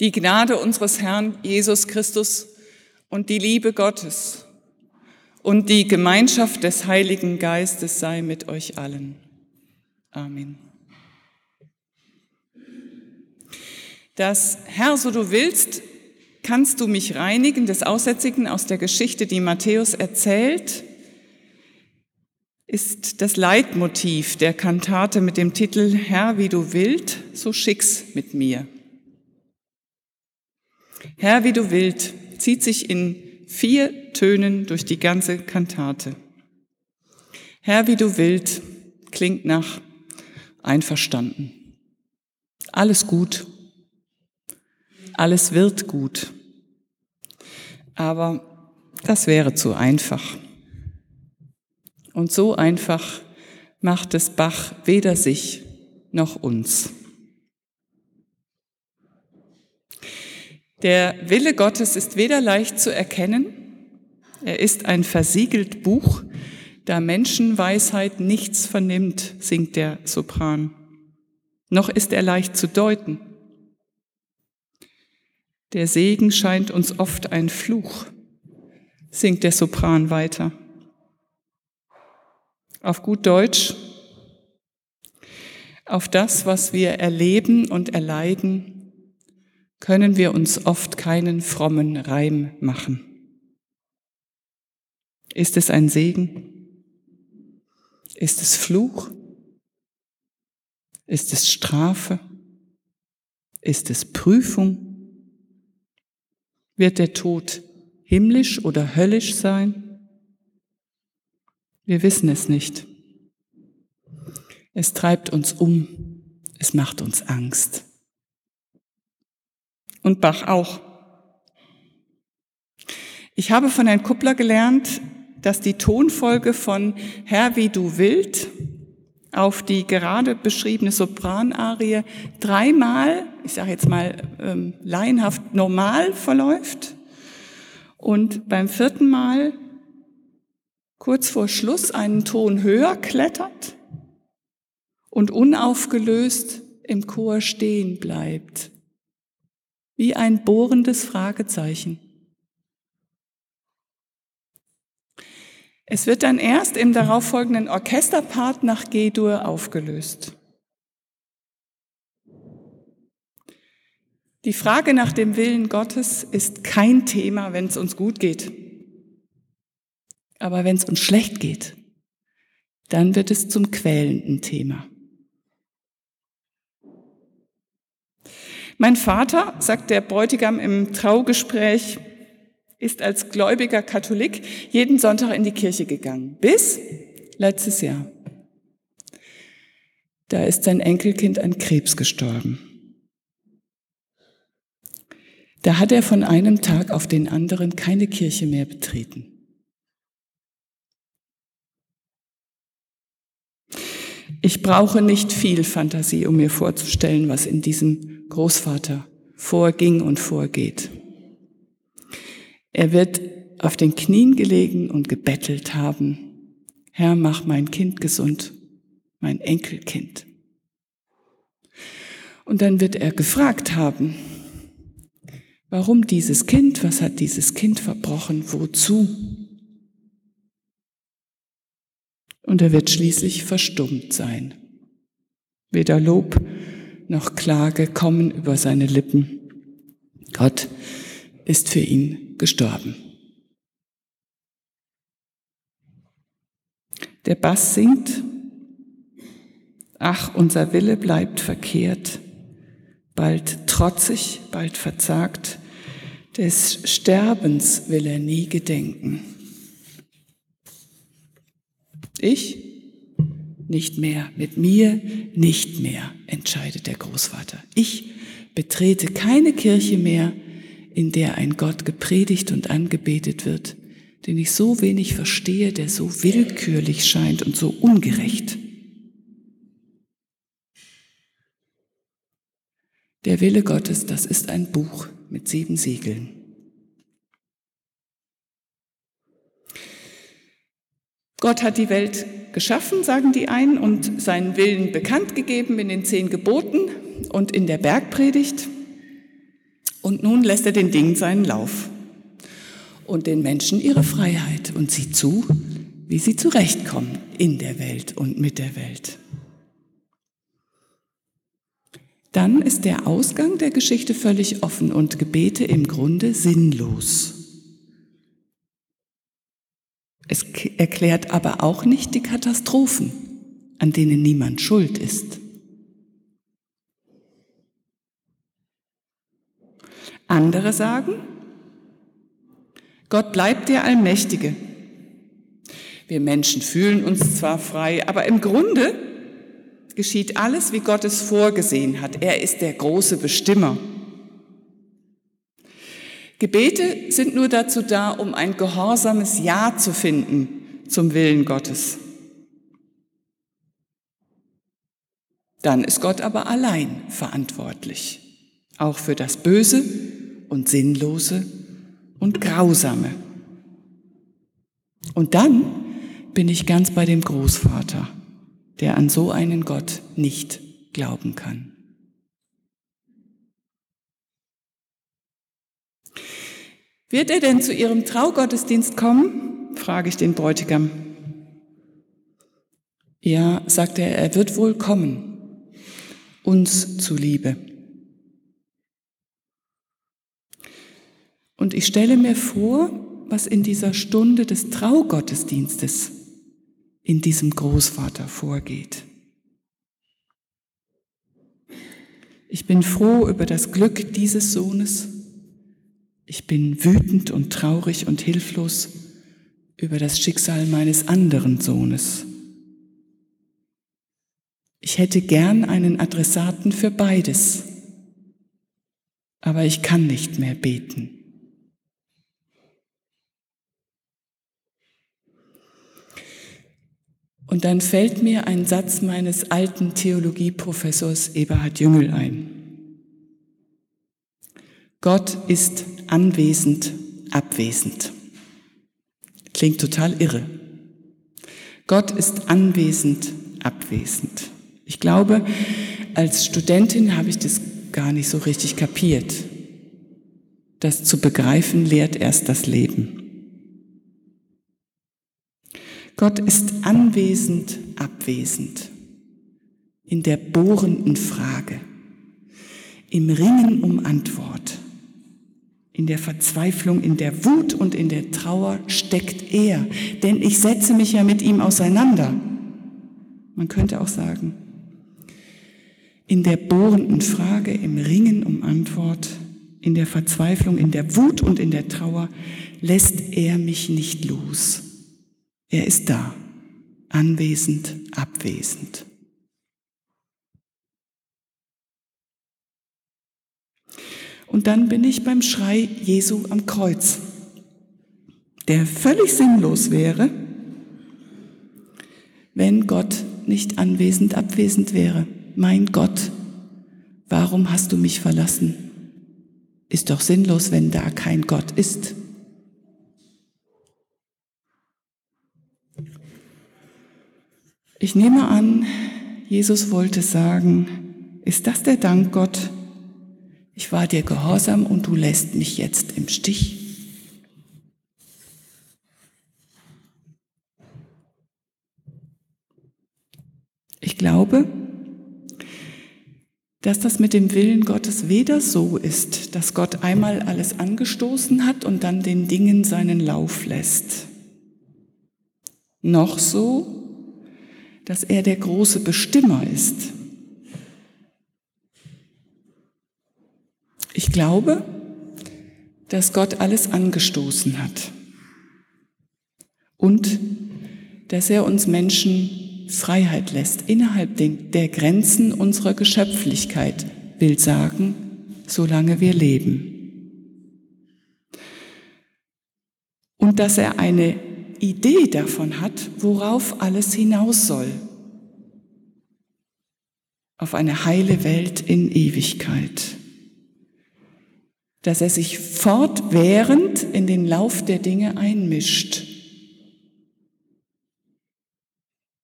Die Gnade unseres Herrn Jesus Christus und die Liebe Gottes und die Gemeinschaft des Heiligen Geistes sei mit euch allen. Amen. Das Herr, so du willst, kannst du mich reinigen des Aussätzigen aus der Geschichte, die Matthäus erzählt, ist das Leitmotiv der Kantate mit dem Titel Herr, wie du willst, so schick's mit mir. Herr, wie du willst, zieht sich in vier Tönen durch die ganze Kantate. Herr, wie du willst, klingt nach einverstanden. Alles gut. Alles wird gut. Aber das wäre zu einfach. Und so einfach macht es Bach weder sich noch uns. Der Wille Gottes ist weder leicht zu erkennen, er ist ein versiegelt Buch, da Menschenweisheit nichts vernimmt, singt der Sopran. Noch ist er leicht zu deuten. Der Segen scheint uns oft ein Fluch, singt der Sopran weiter. Auf gut Deutsch, auf das, was wir erleben und erleiden, können wir uns oft keinen frommen Reim machen. Ist es ein Segen? Ist es Fluch? Ist es Strafe? Ist es Prüfung? Wird der Tod himmlisch oder höllisch sein? Wir wissen es nicht. Es treibt uns um, es macht uns Angst und Bach auch. Ich habe von Herrn Kuppler gelernt, dass die Tonfolge von Herr wie du willst auf die gerade beschriebene Sopranarie dreimal, ich sage jetzt mal ähm, laienhaft, normal verläuft und beim vierten Mal kurz vor Schluss einen Ton höher klettert und unaufgelöst im Chor stehen bleibt wie ein bohrendes Fragezeichen. Es wird dann erst im darauffolgenden Orchesterpart nach G-Dur aufgelöst. Die Frage nach dem Willen Gottes ist kein Thema, wenn es uns gut geht. Aber wenn es uns schlecht geht, dann wird es zum quälenden Thema. Mein Vater, sagt der Bräutigam im Traugespräch, ist als gläubiger Katholik jeden Sonntag in die Kirche gegangen. Bis letztes Jahr. Da ist sein Enkelkind an Krebs gestorben. Da hat er von einem Tag auf den anderen keine Kirche mehr betreten. Ich brauche nicht viel Fantasie, um mir vorzustellen, was in diesem Großvater vorging und vorgeht. Er wird auf den Knien gelegen und gebettelt haben, Herr, mach mein Kind gesund, mein Enkelkind. Und dann wird er gefragt haben, warum dieses Kind, was hat dieses Kind verbrochen, wozu? Und er wird schließlich verstummt sein. Weder Lob noch Klage kommen über seine Lippen. Gott ist für ihn gestorben. Der Bass singt, ach, unser Wille bleibt verkehrt, bald trotzig, bald verzagt, des Sterbens will er nie gedenken. Ich nicht mehr, mit mir nicht mehr, entscheidet der Großvater. Ich betrete keine Kirche mehr, in der ein Gott gepredigt und angebetet wird, den ich so wenig verstehe, der so willkürlich scheint und so ungerecht. Der Wille Gottes, das ist ein Buch mit sieben Siegeln. Gott hat die Welt geschaffen, sagen die einen, und seinen Willen bekannt gegeben in den zehn Geboten und in der Bergpredigt. Und nun lässt er den Dingen seinen Lauf und den Menschen ihre Freiheit und sieht zu, wie sie zurechtkommen in der Welt und mit der Welt. Dann ist der Ausgang der Geschichte völlig offen und Gebete im Grunde sinnlos. Es erklärt aber auch nicht die Katastrophen, an denen niemand schuld ist. Andere sagen, Gott bleibt der Allmächtige. Wir Menschen fühlen uns zwar frei, aber im Grunde geschieht alles, wie Gott es vorgesehen hat. Er ist der große Bestimmer. Gebete sind nur dazu da, um ein gehorsames Ja zu finden zum Willen Gottes. Dann ist Gott aber allein verantwortlich, auch für das Böse und Sinnlose und Grausame. Und dann bin ich ganz bei dem Großvater, der an so einen Gott nicht glauben kann. Wird er denn zu Ihrem Traugottesdienst kommen? frage ich den Bräutigam. Ja, sagt er, er wird wohl kommen, uns zuliebe. Und ich stelle mir vor, was in dieser Stunde des Traugottesdienstes in diesem Großvater vorgeht. Ich bin froh über das Glück dieses Sohnes ich bin wütend und traurig und hilflos über das Schicksal meines anderen Sohnes. Ich hätte gern einen Adressaten für beides, aber ich kann nicht mehr beten. Und dann fällt mir ein Satz meines alten Theologieprofessors Eberhard Jüngel ein. Gott ist anwesend, abwesend. Klingt total irre. Gott ist anwesend, abwesend. Ich glaube, als Studentin habe ich das gar nicht so richtig kapiert. Das zu begreifen lehrt erst das Leben. Gott ist anwesend, abwesend. In der bohrenden Frage. Im Ringen um Antwort. In der Verzweiflung, in der Wut und in der Trauer steckt er, denn ich setze mich ja mit ihm auseinander. Man könnte auch sagen, in der bohrenden Frage, im Ringen um Antwort, in der Verzweiflung, in der Wut und in der Trauer lässt er mich nicht los. Er ist da, anwesend, abwesend. Und dann bin ich beim Schrei Jesu am Kreuz, der völlig sinnlos wäre, wenn Gott nicht anwesend, abwesend wäre. Mein Gott, warum hast du mich verlassen? Ist doch sinnlos, wenn da kein Gott ist. Ich nehme an, Jesus wollte sagen, ist das der Dank Gott, ich war dir gehorsam und du lässt mich jetzt im Stich. Ich glaube, dass das mit dem Willen Gottes weder so ist, dass Gott einmal alles angestoßen hat und dann den Dingen seinen Lauf lässt, noch so, dass er der große Bestimmer ist Ich glaube, dass Gott alles angestoßen hat und dass er uns Menschen Freiheit lässt innerhalb der Grenzen unserer Geschöpflichkeit, will sagen, solange wir leben. Und dass er eine Idee davon hat, worauf alles hinaus soll. Auf eine heile Welt in Ewigkeit dass er sich fortwährend in den Lauf der Dinge einmischt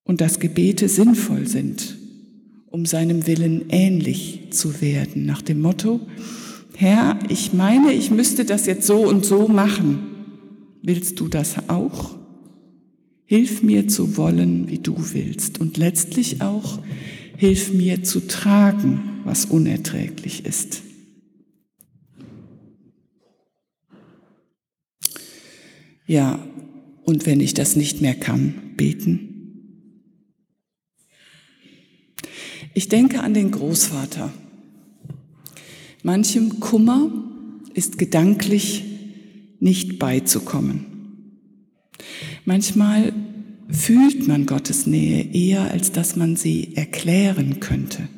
und dass Gebete sinnvoll sind, um seinem Willen ähnlich zu werden, nach dem Motto, Herr, ich meine, ich müsste das jetzt so und so machen. Willst du das auch? Hilf mir zu wollen, wie du willst. Und letztlich auch, hilf mir zu tragen, was unerträglich ist. Ja, und wenn ich das nicht mehr kann, beten. Ich denke an den Großvater. Manchem Kummer ist gedanklich nicht beizukommen. Manchmal fühlt man Gottes Nähe eher, als dass man sie erklären könnte.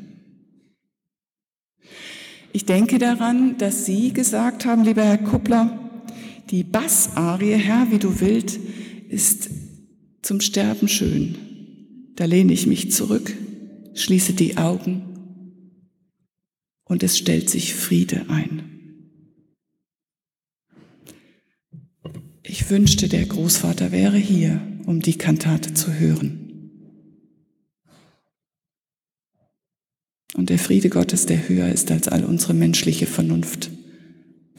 Ich denke daran, dass Sie gesagt haben, lieber Herr Kuppler, die Bassarie, Herr, wie du willst, ist zum Sterben schön. Da lehne ich mich zurück, schließe die Augen und es stellt sich Friede ein. Ich wünschte, der Großvater wäre hier, um die Kantate zu hören. Und der Friede Gottes, der höher ist als all unsere menschliche Vernunft,